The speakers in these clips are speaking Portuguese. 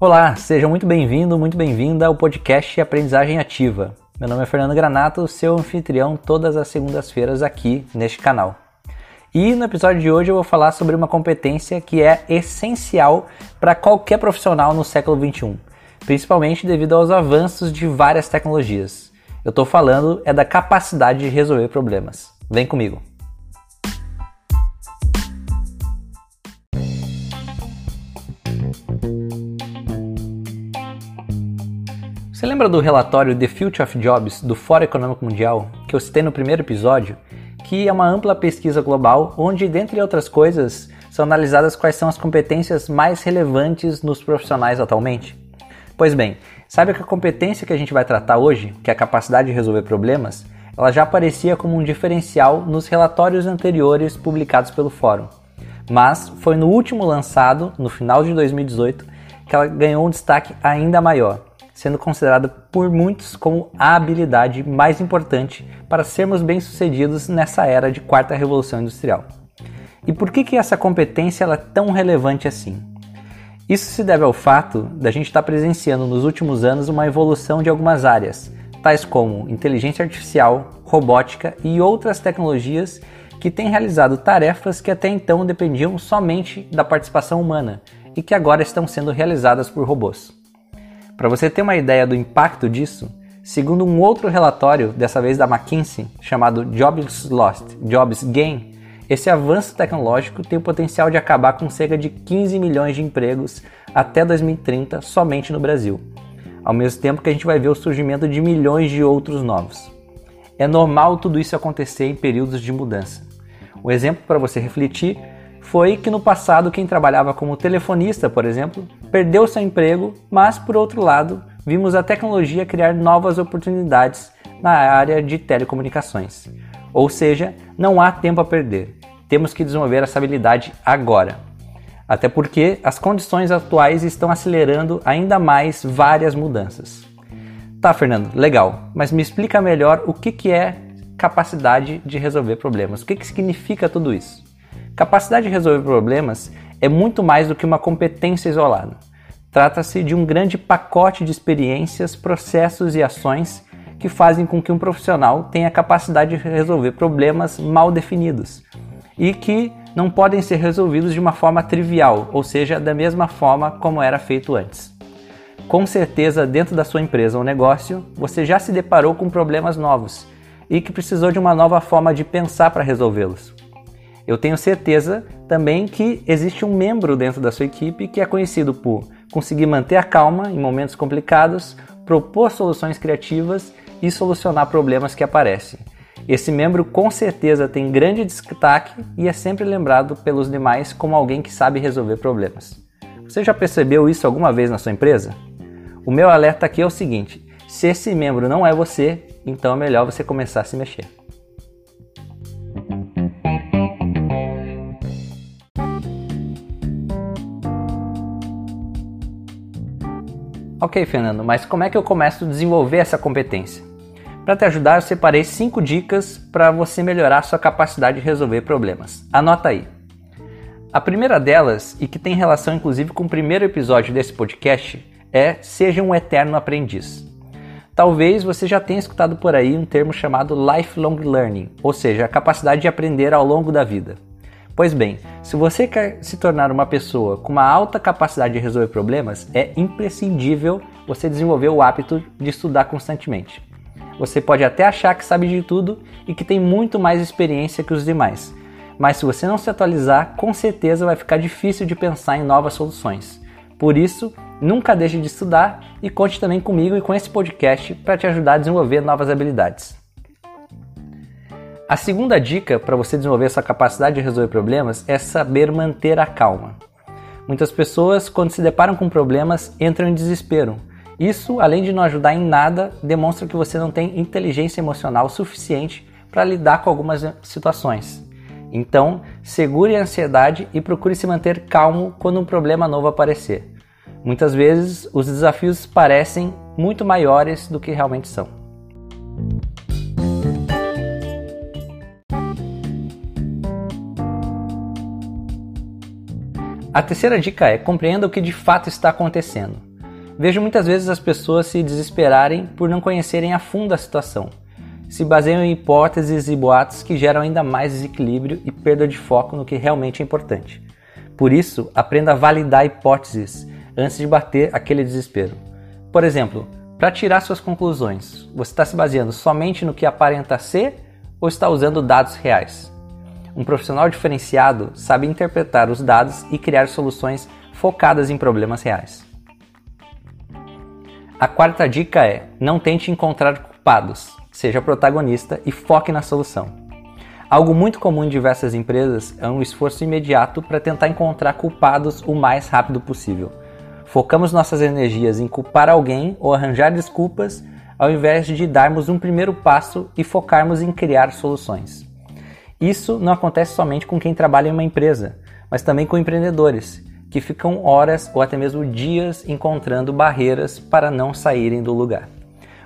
Olá, seja muito bem-vindo, muito bem-vinda ao podcast Aprendizagem Ativa. Meu nome é Fernando Granato, seu anfitrião todas as segundas-feiras aqui neste canal. E no episódio de hoje eu vou falar sobre uma competência que é essencial para qualquer profissional no século XXI, principalmente devido aos avanços de várias tecnologias. Eu estou falando é da capacidade de resolver problemas. Vem comigo! Você lembra do relatório The Future of Jobs do Fórum Econômico Mundial, que eu citei no primeiro episódio, que é uma ampla pesquisa global onde, dentre outras coisas, são analisadas quais são as competências mais relevantes nos profissionais atualmente? Pois bem, sabe que a competência que a gente vai tratar hoje, que é a capacidade de resolver problemas, ela já aparecia como um diferencial nos relatórios anteriores publicados pelo Fórum. Mas foi no último lançado, no final de 2018, que ela ganhou um destaque ainda maior sendo considerada por muitos como a habilidade mais importante para sermos bem-sucedidos nessa era de quarta revolução industrial. E por que, que essa competência é tão relevante assim? Isso se deve ao fato da gente estar presenciando nos últimos anos uma evolução de algumas áreas, tais como inteligência artificial, robótica e outras tecnologias que têm realizado tarefas que até então dependiam somente da participação humana e que agora estão sendo realizadas por robôs. Para você ter uma ideia do impacto disso, segundo um outro relatório, dessa vez da McKinsey, chamado Jobs Lost, Jobs Gain, esse avanço tecnológico tem o potencial de acabar com cerca de 15 milhões de empregos até 2030 somente no Brasil, ao mesmo tempo que a gente vai ver o surgimento de milhões de outros novos. É normal tudo isso acontecer em períodos de mudança. Um exemplo para você refletir foi que no passado quem trabalhava como telefonista, por exemplo, perdeu seu emprego, mas por outro lado, vimos a tecnologia criar novas oportunidades na área de telecomunicações. Ou seja, não há tempo a perder. Temos que desenvolver essa habilidade agora. Até porque as condições atuais estão acelerando ainda mais várias mudanças. Tá, Fernando, legal, mas me explica melhor o que, que é capacidade de resolver problemas. O que, que significa tudo isso? Capacidade de resolver problemas é muito mais do que uma competência isolada. Trata-se de um grande pacote de experiências, processos e ações que fazem com que um profissional tenha capacidade de resolver problemas mal definidos e que não podem ser resolvidos de uma forma trivial, ou seja, da mesma forma como era feito antes. Com certeza, dentro da sua empresa ou negócio, você já se deparou com problemas novos e que precisou de uma nova forma de pensar para resolvê-los. Eu tenho certeza também que existe um membro dentro da sua equipe que é conhecido por conseguir manter a calma em momentos complicados, propor soluções criativas e solucionar problemas que aparecem. Esse membro com certeza tem grande destaque e é sempre lembrado pelos demais como alguém que sabe resolver problemas. Você já percebeu isso alguma vez na sua empresa? O meu alerta aqui é o seguinte: se esse membro não é você, então é melhor você começar a se mexer. Ok, Fernando, mas como é que eu começo a desenvolver essa competência? Para te ajudar, eu separei 5 dicas para você melhorar sua capacidade de resolver problemas. Anota aí. A primeira delas, e que tem relação inclusive com o primeiro episódio desse podcast, é seja um eterno aprendiz. Talvez você já tenha escutado por aí um termo chamado lifelong learning, ou seja, a capacidade de aprender ao longo da vida. Pois bem, se você quer se tornar uma pessoa com uma alta capacidade de resolver problemas, é imprescindível você desenvolver o hábito de estudar constantemente. Você pode até achar que sabe de tudo e que tem muito mais experiência que os demais, mas se você não se atualizar, com certeza vai ficar difícil de pensar em novas soluções. Por isso, nunca deixe de estudar e conte também comigo e com esse podcast para te ajudar a desenvolver novas habilidades. A segunda dica para você desenvolver sua capacidade de resolver problemas é saber manter a calma. Muitas pessoas, quando se deparam com problemas, entram em desespero. Isso, além de não ajudar em nada, demonstra que você não tem inteligência emocional suficiente para lidar com algumas situações. Então, segure a ansiedade e procure se manter calmo quando um problema novo aparecer. Muitas vezes, os desafios parecem muito maiores do que realmente são. A terceira dica é compreenda o que de fato está acontecendo. Vejo muitas vezes as pessoas se desesperarem por não conhecerem a fundo a situação. Se baseiam em hipóteses e boatos que geram ainda mais desequilíbrio e perda de foco no que realmente é importante. Por isso, aprenda a validar hipóteses antes de bater aquele desespero. Por exemplo, para tirar suas conclusões, você está se baseando somente no que aparenta ser ou está usando dados reais? Um profissional diferenciado sabe interpretar os dados e criar soluções focadas em problemas reais. A quarta dica é: não tente encontrar culpados, seja protagonista e foque na solução. Algo muito comum em diversas empresas é um esforço imediato para tentar encontrar culpados o mais rápido possível Focamos nossas energias em culpar alguém ou arranjar desculpas, ao invés de darmos um primeiro passo e focarmos em criar soluções. Isso não acontece somente com quem trabalha em uma empresa, mas também com empreendedores, que ficam horas ou até mesmo dias encontrando barreiras para não saírem do lugar.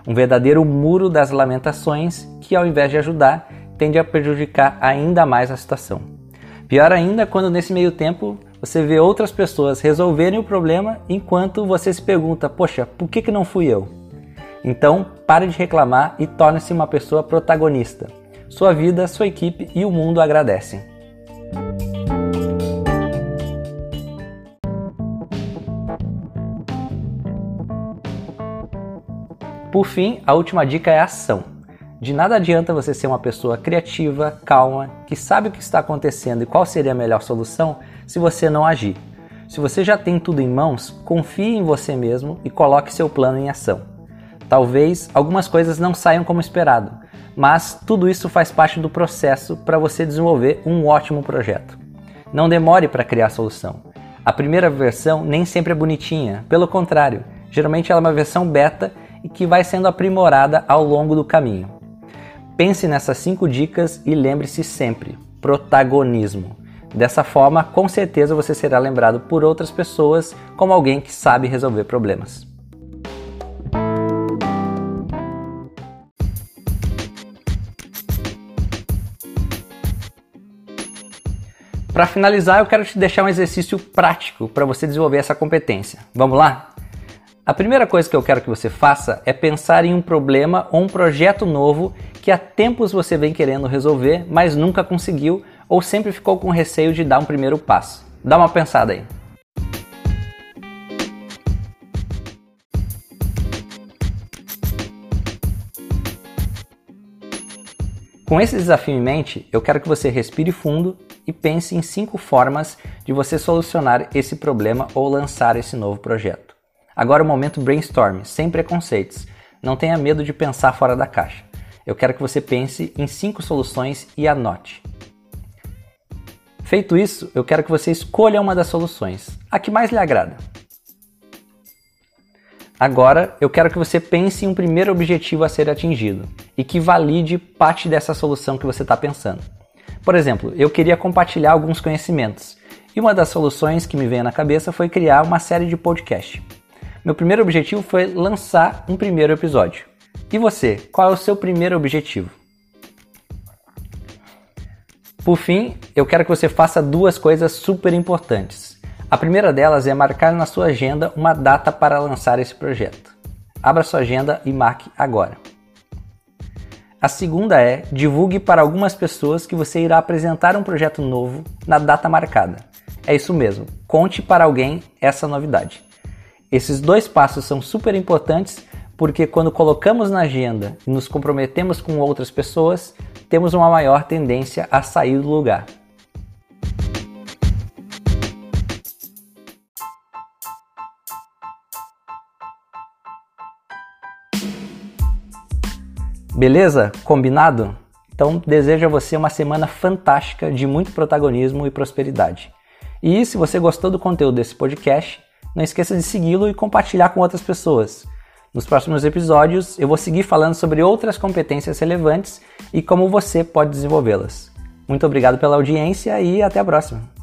Um verdadeiro muro das lamentações que, ao invés de ajudar, tende a prejudicar ainda mais a situação. Pior ainda quando nesse meio tempo você vê outras pessoas resolverem o problema enquanto você se pergunta: poxa, por que, que não fui eu? Então, pare de reclamar e torne-se uma pessoa protagonista. Sua vida, sua equipe e o mundo agradecem. Por fim, a última dica é ação. De nada adianta você ser uma pessoa criativa, calma, que sabe o que está acontecendo e qual seria a melhor solução se você não agir. Se você já tem tudo em mãos, confie em você mesmo e coloque seu plano em ação. Talvez algumas coisas não saiam como esperado, mas tudo isso faz parte do processo para você desenvolver um ótimo projeto. Não demore para criar a solução. A primeira versão nem sempre é bonitinha, pelo contrário, geralmente ela é uma versão beta e que vai sendo aprimorada ao longo do caminho. Pense nessas cinco dicas e lembre-se sempre: protagonismo. Dessa forma, com certeza você será lembrado por outras pessoas como alguém que sabe resolver problemas. Para finalizar, eu quero te deixar um exercício prático para você desenvolver essa competência. Vamos lá? A primeira coisa que eu quero que você faça é pensar em um problema ou um projeto novo que há tempos você vem querendo resolver, mas nunca conseguiu ou sempre ficou com receio de dar um primeiro passo? Dá uma pensada aí. Com esse desafio em mente, eu quero que você respire fundo e pense em cinco formas de você solucionar esse problema ou lançar esse novo projeto. Agora é o momento brainstorm, sem preconceitos. Não tenha medo de pensar fora da caixa. Eu quero que você pense em cinco soluções e anote. Feito isso, eu quero que você escolha uma das soluções, a que mais lhe agrada. Agora, eu quero que você pense em um primeiro objetivo a ser atingido e que valide parte dessa solução que você está pensando. Por exemplo, eu queria compartilhar alguns conhecimentos e uma das soluções que me veio na cabeça foi criar uma série de podcast. Meu primeiro objetivo foi lançar um primeiro episódio. E você, qual é o seu primeiro objetivo? Por fim, eu quero que você faça duas coisas super importantes. A primeira delas é marcar na sua agenda uma data para lançar esse projeto. Abra sua agenda e marque agora. A segunda é divulgue para algumas pessoas que você irá apresentar um projeto novo na data marcada. É isso mesmo, conte para alguém essa novidade. Esses dois passos são super importantes porque quando colocamos na agenda e nos comprometemos com outras pessoas, temos uma maior tendência a sair do lugar. Beleza? Combinado? Então desejo a você uma semana fantástica de muito protagonismo e prosperidade. E se você gostou do conteúdo desse podcast, não esqueça de segui-lo e compartilhar com outras pessoas. Nos próximos episódios, eu vou seguir falando sobre outras competências relevantes e como você pode desenvolvê-las. Muito obrigado pela audiência e até a próxima!